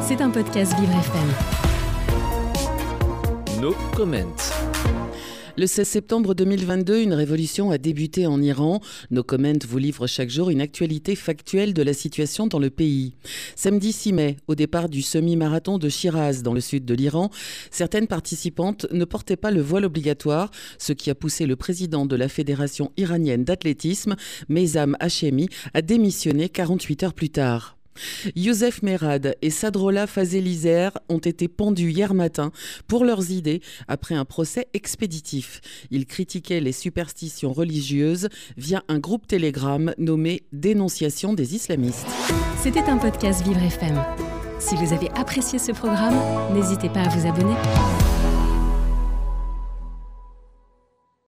C'est un podcast Vivre FM. No comment. Le 16 septembre 2022, une révolution a débuté en Iran. Nos comments vous livrent chaque jour une actualité factuelle de la situation dans le pays. Samedi 6 mai, au départ du semi-marathon de Shiraz dans le sud de l'Iran, certaines participantes ne portaient pas le voile obligatoire, ce qui a poussé le président de la Fédération iranienne d'athlétisme, Meizam Hashemi, à démissionner 48 heures plus tard. Youssef Merad et Sadrola Fazelizer ont été pendus hier matin pour leurs idées après un procès expéditif. Ils critiquaient les superstitions religieuses via un groupe Telegram nommé Dénonciation des islamistes. C'était un podcast Vivre FM. Si vous avez apprécié ce programme, n'hésitez pas à vous abonner.